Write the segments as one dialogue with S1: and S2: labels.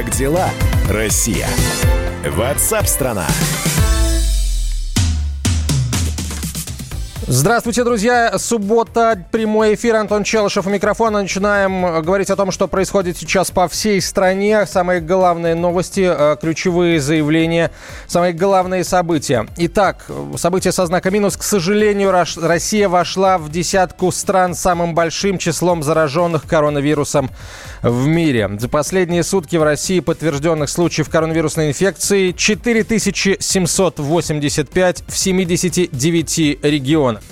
S1: Как дела, Россия? Ватсап-страна!
S2: Здравствуйте, друзья. Суббота, прямой эфир. Антон Челышев у микрофона. Начинаем говорить о том, что происходит сейчас по всей стране. Самые главные новости, э, ключевые заявления, самые главные события. Итак, события со знаком минус. К сожалению, Россия вошла в десятку стран с самым большим числом зараженных коронавирусом в мире. За последние сутки в России подтвержденных случаев коронавирусной инфекции 4785 в 79 регионах.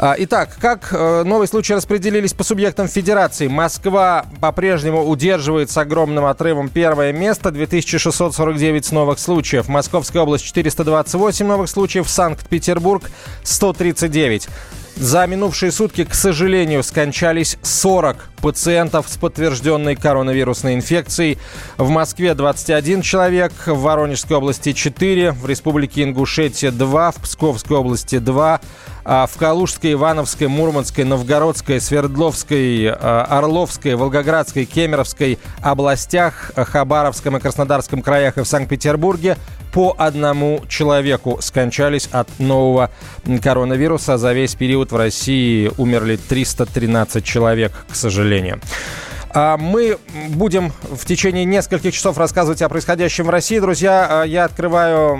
S2: А, итак, как э, новые случаи распределились по субъектам федерации? Москва по-прежнему удерживает с огромным отрывом первое место. 2649 новых случаев. Московская область 428 новых случаев. Санкт-Петербург 139. За минувшие сутки, к сожалению, скончались 40 пациентов с подтвержденной коронавирусной инфекцией. В Москве 21 человек, в Воронежской области 4, в Республике Ингушетия 2, в Псковской области 2, а в Калужской, Ивановской, Мурманской, Новгородской, Свердловской, а, Орловской, Волгоградской, Кемеровской областях, Хабаровском и Краснодарском краях и в Санкт-Петербурге по одному человеку скончались от нового коронавируса. За весь период в России умерли 313 человек, к сожалению. А, мы будем в течение нескольких часов рассказывать о происходящем в России. Друзья, а, я открываю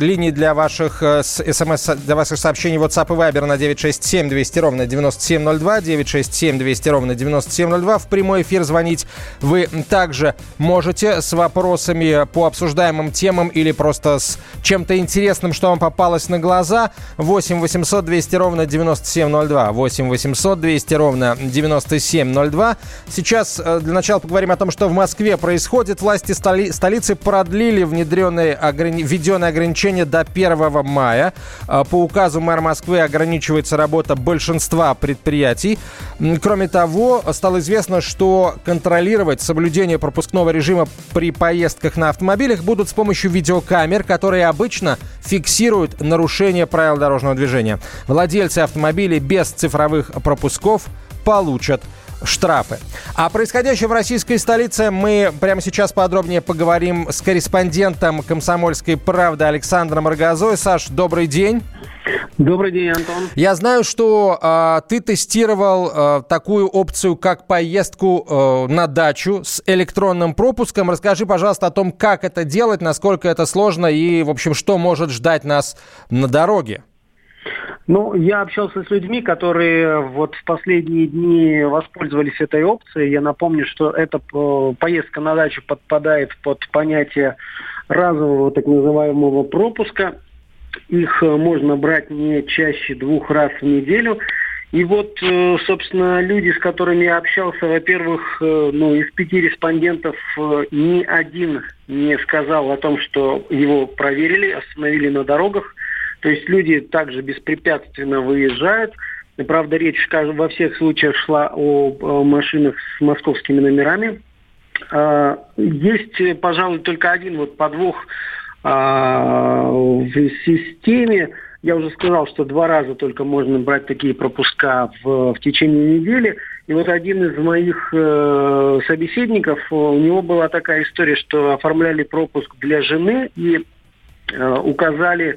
S2: линии для ваших э, смс, для ваших сообщений WhatsApp и Viber на 967 200 ровно 9702, 967 200 ровно 9702. В прямой эфир звонить вы также можете с вопросами по обсуждаемым темам или просто с чем-то интересным, что вам попалось на глаза. 8 800 200 ровно 9702, 8 800 200 ровно 9702. Сейчас э, для начала поговорим о том, что в Москве происходит. Власти столи- столицы продлили внедренные ограни- введенные ограничения до 1 мая. Э, по указу мэра Москвы ограничивается работа большинства предприятий. Кроме того, стало известно, что контролировать соблюдение пропускного режима при поездках на автомобилях будут с помощью видеокамер, которые обычно фиксируют нарушение правил дорожного движения. Владельцы автомобилей без цифровых пропусков получат штрафы. О происходящем в российской столице мы прямо сейчас подробнее поговорим с корреспондентом «Комсомольской правды» Александром Рогозой. Саш, добрый день.
S3: Добрый день, Антон.
S2: Я знаю, что э, ты тестировал э, такую опцию, как поездку э, на дачу с электронным пропуском. Расскажи, пожалуйста, о том, как это делать, насколько это сложно и, в общем, что может ждать нас на дороге.
S3: Ну, я общался с людьми, которые вот в последние дни воспользовались этой опцией. Я напомню, что эта э, поездка на дачу подпадает под понятие разового так называемого пропуска. Их э, можно брать не чаще двух раз в неделю. И вот, э, собственно, люди, с которыми я общался, во-первых, ну, из пяти респондентов ни один не сказал о том, что его проверили, остановили на дорогах. То есть люди также беспрепятственно выезжают. Правда, речь во всех случаях шла о машинах с московскими номерами. А, есть, пожалуй, только один вот подвох а, в системе. Я уже сказал, что два раза только можно брать такие пропуска в, в течение недели. И вот один из моих э, собеседников, у него была такая история, что оформляли пропуск для жены и э, указали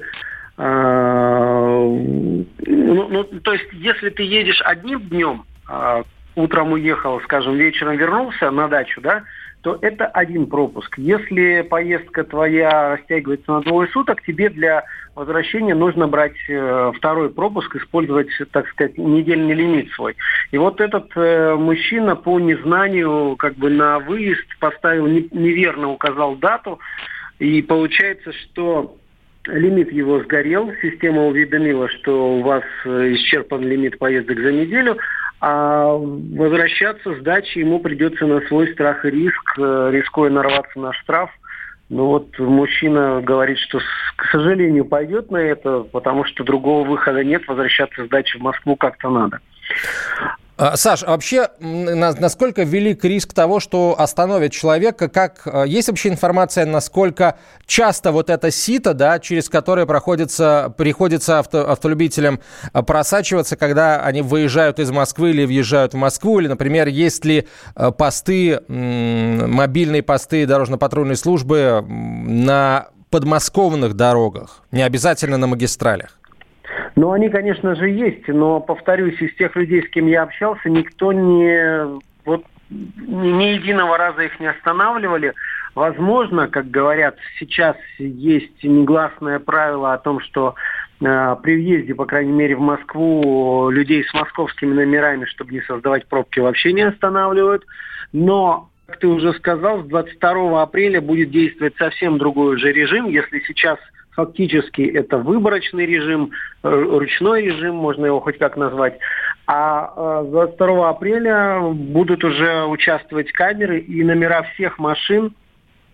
S3: ну, ну, то есть, если ты едешь одним днем, а, утром уехал, скажем, вечером вернулся на дачу, да, то это один пропуск. Если поездка твоя растягивается на двое суток, тебе для возвращения нужно брать э, второй пропуск, использовать, так сказать, недельный лимит свой. И вот этот э, мужчина по незнанию, как бы на выезд поставил не, неверно указал дату, и получается, что лимит его сгорел, система уведомила, что у вас э, исчерпан лимит поездок за неделю, а возвращаться с дачи ему придется на свой страх и риск, э, рискуя нарваться на штраф. Ну вот мужчина говорит, что, к сожалению, пойдет на это, потому что другого выхода нет, возвращаться с дачи в Москву как-то надо.
S2: А, Саш, а вообще, насколько велик риск того, что остановит человека? Как, а, есть вообще информация, насколько часто вот это сито, да, через которое проходится, приходится авто, автолюбителям просачиваться, когда они выезжают из Москвы или въезжают в Москву? Или, например, есть ли посты, мобильные посты дорожно-патрульной службы на подмосковных дорогах, не обязательно на магистралях?
S3: Ну, они, конечно же, есть, но, повторюсь, из тех людей, с кем я общался, никто не... Вот ни, единого раза их не останавливали. Возможно, как говорят, сейчас есть негласное правило о том, что э, при въезде, по крайней мере, в Москву людей с московскими номерами, чтобы не создавать пробки, вообще не останавливают. Но как ты уже сказал, с 22 апреля будет действовать совсем другой уже режим. Если сейчас фактически это выборочный режим, э, ручной режим, можно его хоть как назвать. А 22 э, апреля будут уже участвовать камеры и номера всех машин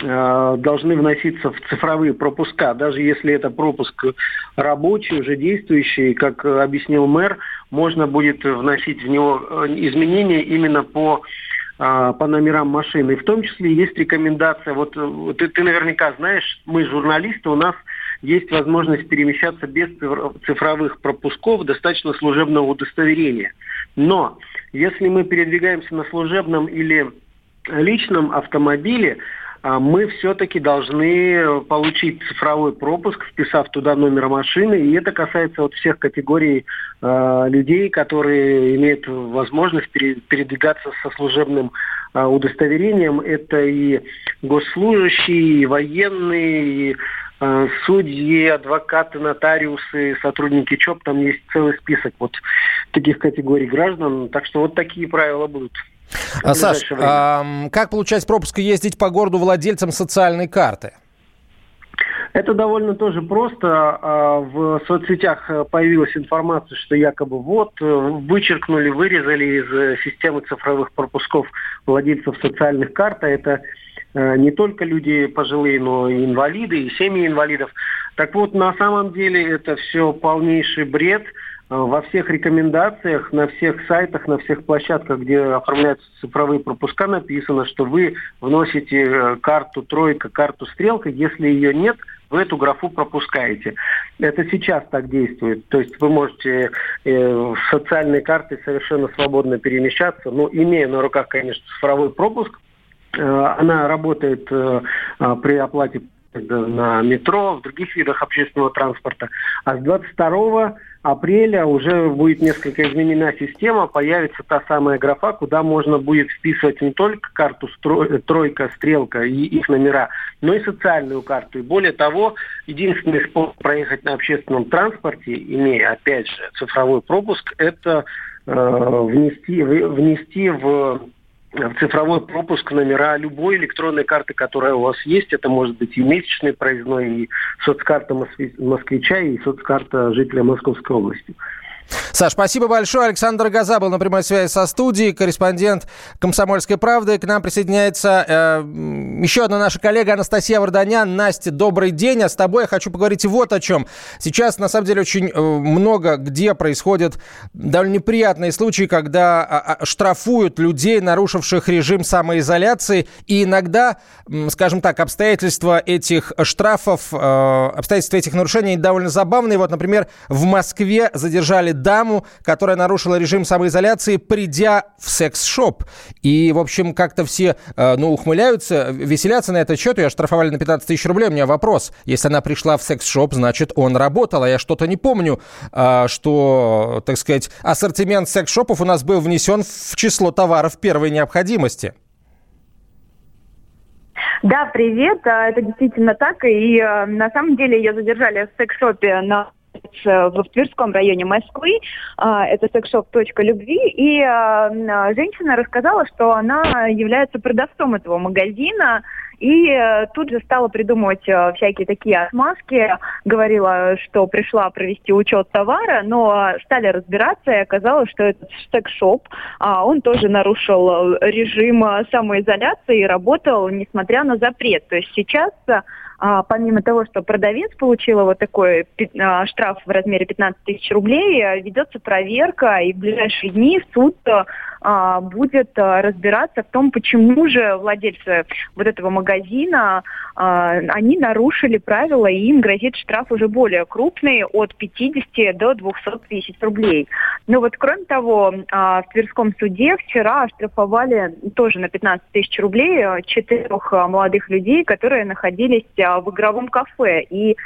S3: э, должны вноситься в цифровые пропуска. Даже если это пропуск рабочий, уже действующий, как объяснил мэр, можно будет вносить в него изменения именно по по номерам машины. И в том числе есть рекомендация, вот ты, ты наверняка знаешь, мы журналисты, у нас есть возможность перемещаться без цифровых пропусков, достаточно служебного удостоверения. Но если мы передвигаемся на служебном или личном автомобиле, а, мы все-таки должны получить цифровой пропуск, вписав туда номер машины. И это касается вот всех категорий э, людей, которые имеют возможность передвигаться со служебным э, удостоверением. Это и госслужащие, и военные, и судьи, адвокаты, нотариусы, сотрудники ЧОП, там есть целый список вот таких категорий граждан. Так что вот такие правила будут.
S2: А, Саш, а, как получать пропуск и ездить по городу владельцам социальной карты?
S3: Это довольно тоже просто. А, в соцсетях появилась информация, что якобы вот э, вычеркнули, вырезали из э, системы цифровых пропусков владельцев социальных карт. А это Э, не только люди пожилые, но и инвалиды, и семьи инвалидов. Так вот, на самом деле это все полнейший бред. Э, во всех рекомендациях, на всех сайтах, на всех площадках, где оформляются цифровые пропуска, написано, что вы вносите э, карту тройка, карту стрелка. Если ее нет, вы эту графу пропускаете. Это сейчас так действует. То есть вы можете э, с социальной картой совершенно свободно перемещаться, но имея на руках, конечно, цифровой пропуск, Э, она работает э, а, при оплате на метро, в других видах общественного транспорта. А с 22 апреля уже будет несколько изменена система, появится та самая графа, куда можно будет вписывать не только карту тройка, стрелка и их номера, но и социальную карту. И более того, единственный способ проехать на общественном транспорте, имея, опять же, цифровой пропуск, это э, внести, внести в цифровой пропуск номера любой электронной карты, которая у вас есть. Это может быть и месячный проездной, и соцкарта москвича, и соцкарта жителя Московской области.
S2: Саш, спасибо большое. Александр Газа был на прямой связи со студией, корреспондент «Комсомольской правды». К нам присоединяется э, еще одна наша коллега Анастасия Варданян. Настя, добрый день. А с тобой я хочу поговорить вот о чем. Сейчас, на самом деле, очень э, много где происходят довольно неприятные случаи, когда э, э, штрафуют людей, нарушивших режим самоизоляции. И иногда, скажем так, обстоятельства этих штрафов, э, обстоятельства этих нарушений довольно забавные. Вот, например, в Москве задержали даму, которая нарушила режим самоизоляции, придя в секс-шоп. И, в общем, как-то все, э, ну, ухмыляются, веселятся на этот счет. Ее оштрафовали на 15 тысяч рублей. У меня вопрос. Если она пришла в секс-шоп, значит, он работал. А я что-то не помню, э, что, так сказать, ассортимент секс-шопов у нас был внесен в число товаров первой необходимости.
S4: Да, привет. А, это действительно так. И э, на самом деле ее задержали в секс-шопе на в Тверском районе Москвы. А, это секшоп.любви. И а, женщина рассказала, что она является продавцом этого магазина. И э, тут же стала придумывать э, всякие такие отмазки. Говорила, что пришла провести учет товара, но стали разбираться, и оказалось, что этот секс-шоп, а, он тоже нарушил режим самоизоляции и работал, несмотря на запрет. То есть сейчас а, помимо того, что продавец получила вот такой а, штраф в размере 15 тысяч рублей, ведется проверка, и в ближайшие дни суд а, будет а, разбираться в том, почему же владельцы вот этого магазина, а, они нарушили правила, и им грозит штраф уже более крупный, от 50 до 200 тысяч рублей. Но вот кроме того, в Тверском суде вчера оштрафовали тоже на 15 тысяч рублей четырех молодых людей, которые находились в игровом кафе. И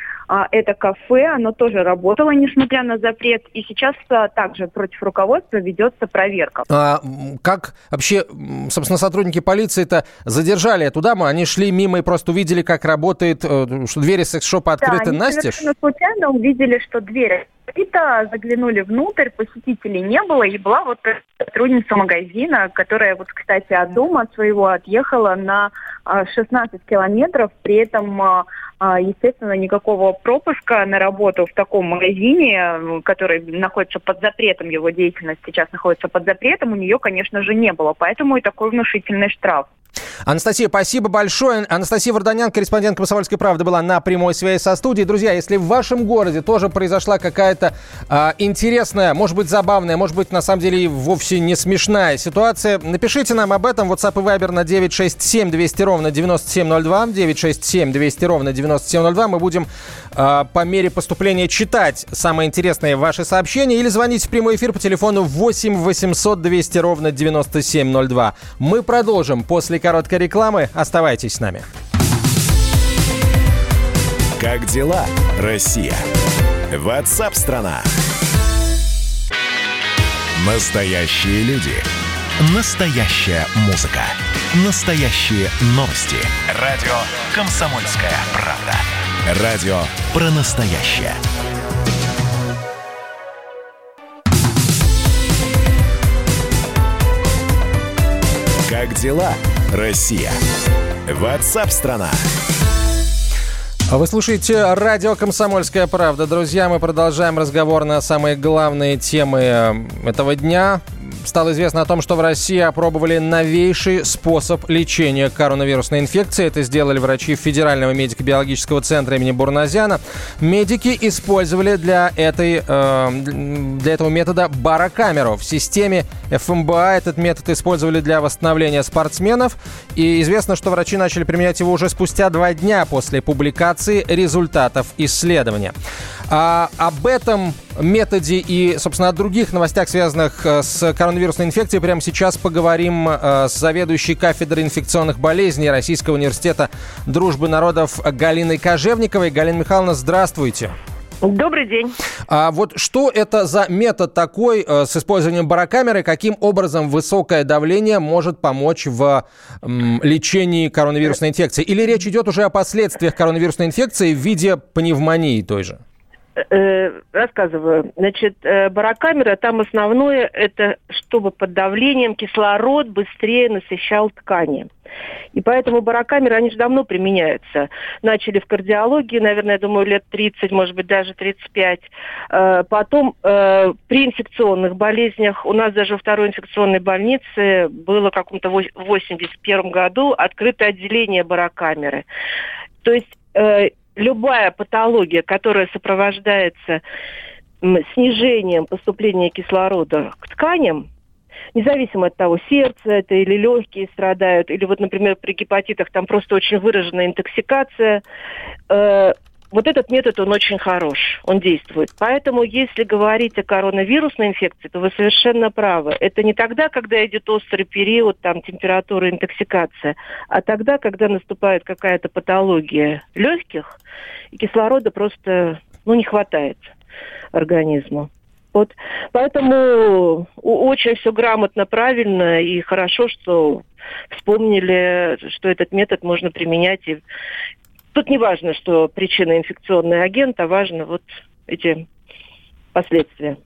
S4: это кафе, оно тоже работало, несмотря на запрет, и сейчас также против руководства ведется проверка.
S2: А как вообще, собственно, сотрудники полиции-то задержали эту даму? Они шли мимо и просто увидели, как работает, э, что двери секс-шопа открыты
S4: да,
S2: настежь?
S4: совершенно случайно увидели, что двери открыта, заглянули внутрь, посетителей не было, и была вот сотрудница магазина, которая вот, кстати, от дома своего отъехала на 16 а, километров, при этом а, естественно, никакого пропуска на работу в таком магазине, который находится под запретом, его деятельность сейчас находится под запретом, у нее, конечно же, не было. Поэтому и такой внушительный штраф.
S2: Анастасия, спасибо большое. Анастасия Варданян, корреспондент «Комсомольской правды», была на прямой связи со студией. Друзья, если в вашем городе тоже произошла какая-то э, интересная, может быть, забавная, может быть, на самом деле вовсе не смешная ситуация, напишите нам об этом. WhatsApp и Viber на 967 200 ровно 9702. 967 200 ровно 9702. Мы будем э, по мере поступления читать самые интересные ваши сообщения или звонить в прямой эфир по телефону 8 800 200 ровно 9702. Мы продолжим после короткой рекламы. Оставайтесь с нами.
S1: Как дела, Россия? Ватсап-страна! Настоящие люди. Настоящая музыка. Настоящие новости. Радио «Комсомольская правда». Радио про настоящее. Как дела, Россия? Ватсап-страна!
S2: Вы слушаете радио «Комсомольская правда». Друзья, мы продолжаем разговор на самые главные темы э, этого дня стало известно о том, что в России опробовали новейший способ лечения коронавирусной инфекции. Это сделали врачи Федерального медико-биологического центра имени Бурназяна. Медики использовали для, этой, э, для этого метода барокамеру. В системе ФМБА этот метод использовали для восстановления спортсменов. И известно, что врачи начали применять его уже спустя два дня после публикации результатов исследования. А, об этом методе и, собственно, о других новостях, связанных э, с коронавирусной инфекцией, прямо сейчас поговорим э, с заведующей кафедрой инфекционных болезней Российского университета дружбы народов Галиной Кожевниковой. Галина Михайловна, здравствуйте.
S5: Добрый день.
S2: А вот что это за метод такой э, с использованием барокамеры? Каким образом высокое давление может помочь в лечении коронавирусной инфекции? Или речь идет уже о последствиях коронавирусной инфекции в виде пневмонии той же?
S5: Э, рассказываю. Значит, э, барокамера, там основное, это чтобы под давлением кислород быстрее насыщал ткани. И поэтому барокамеры, они же давно применяются. Начали в кардиологии, наверное, я думаю, лет 30, может быть, даже 35. Э, потом при инфекционных болезнях, у нас даже во второй инфекционной больнице было в каком-то 81 году открыто отделение барокамеры. То есть любая патология, которая сопровождается снижением поступления кислорода к тканям, независимо от того, сердце это или легкие страдают, или вот, например, при гепатитах там просто очень выраженная интоксикация, э, вот этот метод, он очень хорош, он действует. Поэтому, если говорить о коронавирусной инфекции, то вы совершенно правы. Это не тогда, когда идет острый период, там, температура, интоксикация, а тогда, когда наступает какая-то патология легких, и кислорода просто, ну, не хватает организму. Вот. Поэтому очень все грамотно, правильно и хорошо, что вспомнили, что этот метод можно применять и Тут не важно, что причина инфекционный агент, а важно вот эти последствия.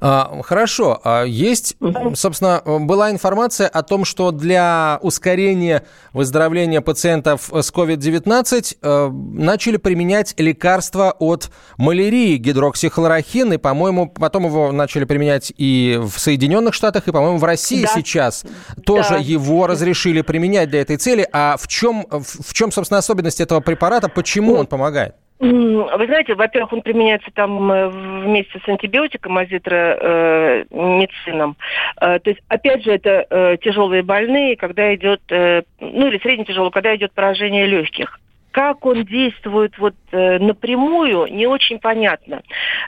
S2: А, хорошо. А есть, собственно, была информация о том, что для ускорения выздоровления пациентов с COVID-19 э, начали применять лекарства от малярии, гидроксихлорохин, и, по-моему, потом его начали применять и в Соединенных Штатах, и, по-моему, в России да. сейчас тоже да. его разрешили применять для этой цели. А в чем, в чем, собственно, особенность этого препарата? Почему ну, он помогает?
S5: Вы знаете, во-первых, он применяется там э, вместе с антибиотиком, азитромицином. Э, то есть, опять же, это э, тяжелые больные, когда идет, э, ну или средне тяжело, когда идет поражение легких. Как он действует вот э, напрямую, не очень понятно.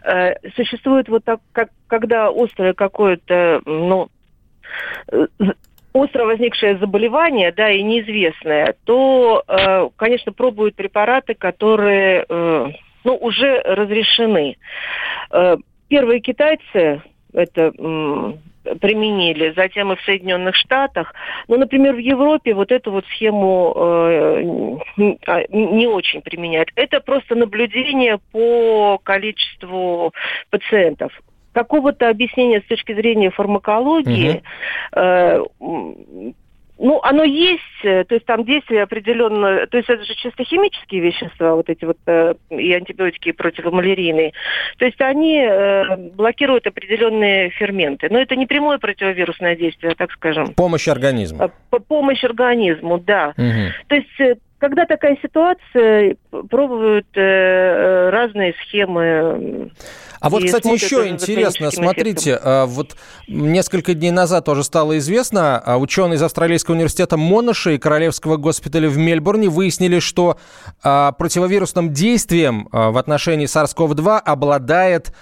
S5: Э, существует вот так, как, когда острое какое-то, ну, э, остро возникшее заболевание, да, и неизвестное, то, э, конечно, пробуют препараты, которые, э, ну, уже разрешены. Э, первые китайцы это применили, затем и в Соединенных Штатах. Ну, например, в Европе вот эту вот схему э, не очень применяют. Это просто наблюдение по количеству пациентов какого-то объяснения с точки зрения фармакологии, угу. э, ну, оно есть, э, то есть там действие определенно, то есть это же чисто химические вещества, вот эти вот э, и антибиотики, и противомалярийные. То есть они э, блокируют определенные ферменты. Но это не прямое противовирусное действие, так скажем.
S2: Помощь организму.
S5: А, помощь организму, да. Угу. То есть э, когда такая ситуация, пробуют э, разные схемы.
S2: А вот, кстати, еще интересно, смотрите, эффектом. А, вот несколько дней назад тоже стало известно, а, ученые из Австралийского университета Монаши и Королевского госпиталя в Мельбурне выяснили, что а, противовирусным действием в отношении SARS-CoV-2 обладает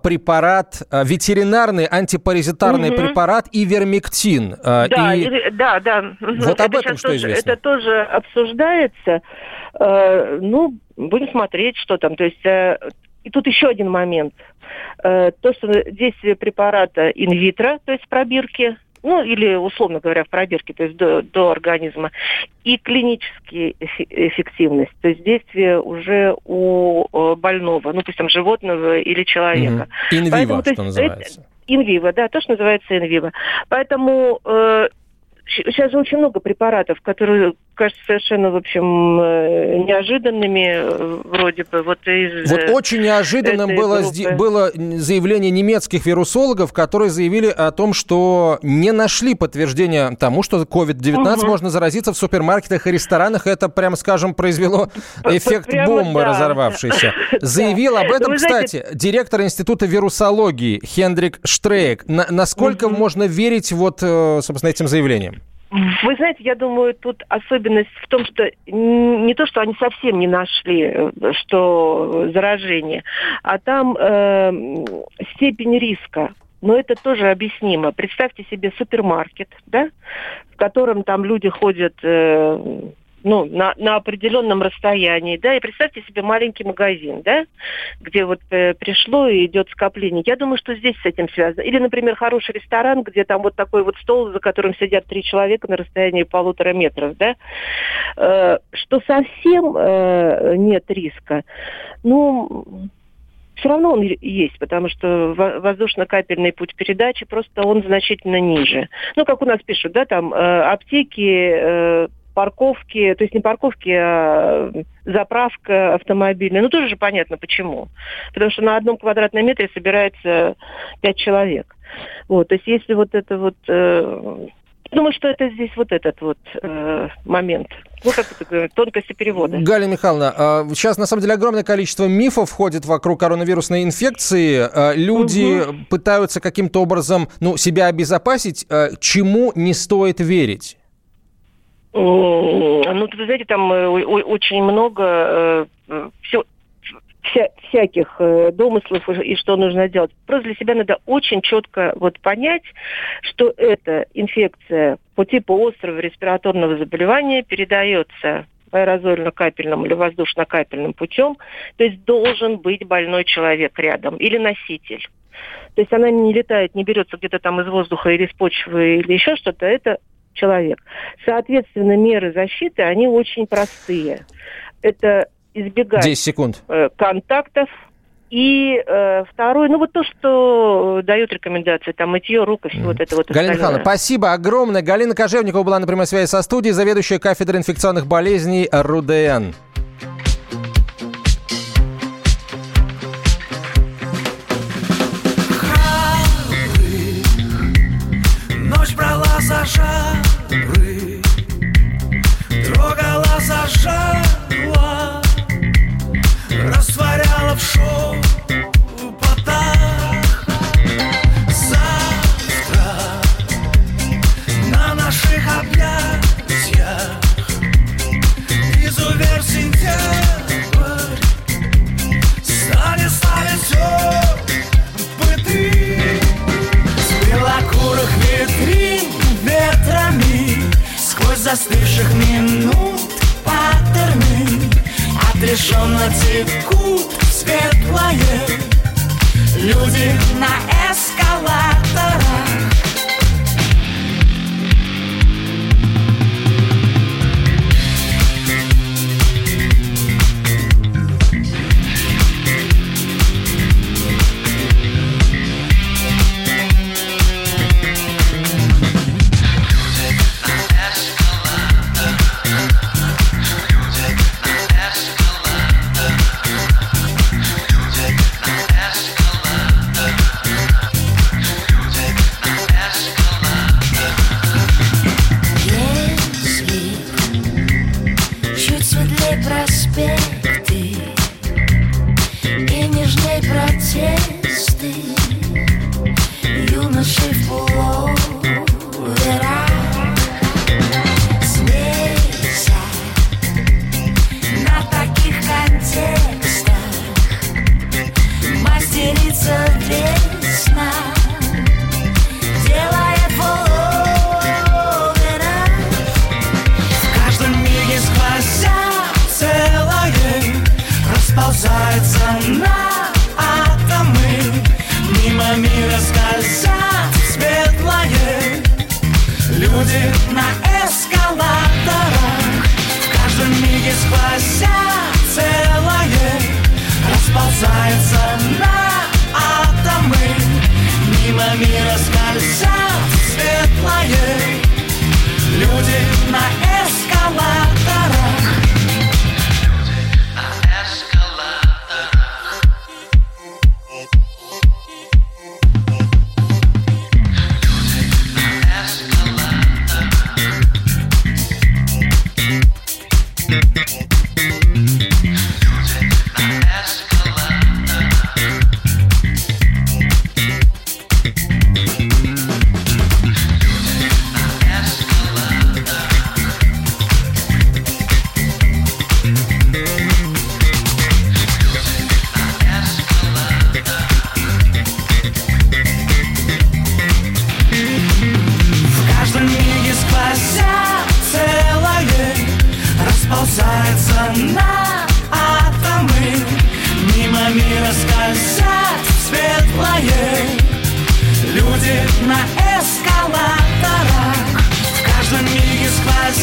S2: препарат, ветеринарный антипаразитарный угу. препарат ивермектин.
S5: Да, и... да, да.
S2: Вот это об этом что
S5: тоже,
S2: известно?
S5: Это тоже обсуждается. Э, ну, будем смотреть, что там. То есть э, и тут еще один момент. Э, то, что действие препарата инвитро, то есть пробирки, ну или условно говоря в пробирке, то есть до, до организма, и клиническая эффективность, то есть действие уже у больного, ну пусть там животного или человека.
S2: Инвиво, Поэтому, что называется.
S5: Инвиво, да, то, что называется инвиво. Поэтому э, сейчас же очень много препаратов, которые кажется совершенно, в общем, э, неожиданными э, вроде бы. Вот, из
S2: вот очень неожиданным было, было заявление немецких вирусологов, которые заявили о том, что не нашли подтверждения тому, что COVID-19 угу. можно заразиться в супермаркетах и ресторанах. Это, прямо скажем, произвело эффект прямо, бомбы да. разорвавшейся. Заявил об этом, кстати, директор Института вирусологии Хендрик Штрейк. насколько можно верить вот, э, собственно, этим заявлениям?
S5: Вы знаете, я думаю, тут особенность в том, что не то, что они совсем не нашли, э, что заражение, а там э, степень риска. Но это тоже объяснимо. Представьте себе супермаркет, да, в котором там люди ходят э, ну, на, на определенном расстоянии, да, и представьте себе маленький магазин, да, где вот э, пришло и идет скопление. Я думаю, что здесь с этим связано. Или, например, хороший ресторан, где там вот такой вот стол, за которым сидят три человека на расстоянии полутора метров, да, э, что совсем э, нет риска. Ну, все равно он есть, потому что воздушно-капельный путь передачи просто он значительно ниже. Ну, как у нас пишут, да, там э, аптеки, э, парковки, то есть не парковки, а заправка автомобильная. Ну, тоже же понятно, почему. Потому что на одном квадратном метре собирается пять человек. Вот, то есть если вот это вот... Э, думаю, что это здесь вот этот вот э, момент. Ну, как это говорят, тонкости перевода.
S2: Галя Михайловна, а, сейчас, на самом деле, огромное количество мифов ходит вокруг коронавирусной инфекции. А, люди угу. пытаются каким-то образом ну, себя обезопасить. А, чему не стоит верить?
S5: Ну, вы знаете, там э, очень много э, все, вся, всяких э, домыслов и, что нужно делать. Просто для себя надо очень четко вот понять, что эта инфекция по типу острого респираторного заболевания передается аэрозольно-капельным или воздушно-капельным путем, то есть должен быть больной человек рядом или носитель. То есть она не летает, не берется где-то там из воздуха или из почвы или еще что-то, это человек. Соответственно, меры защиты, они очень простые. Это избегать
S2: 10 секунд.
S5: Э, контактов И э, второе, ну вот то, что дают рекомендации, там мытье рук и все mm. вот это вот
S6: Галина Михайловна, спасибо огромное. Галина Кожевникова была на прямой связи со студией, заведующая кафедрой инфекционных болезней РУДН.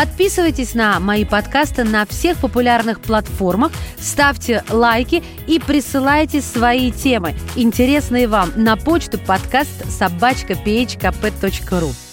S7: Подписывайтесь на мои подкасты на всех популярных платформах, ставьте лайки и присылайте свои темы, интересные вам, на почту подкаст собачка.phkp.ru.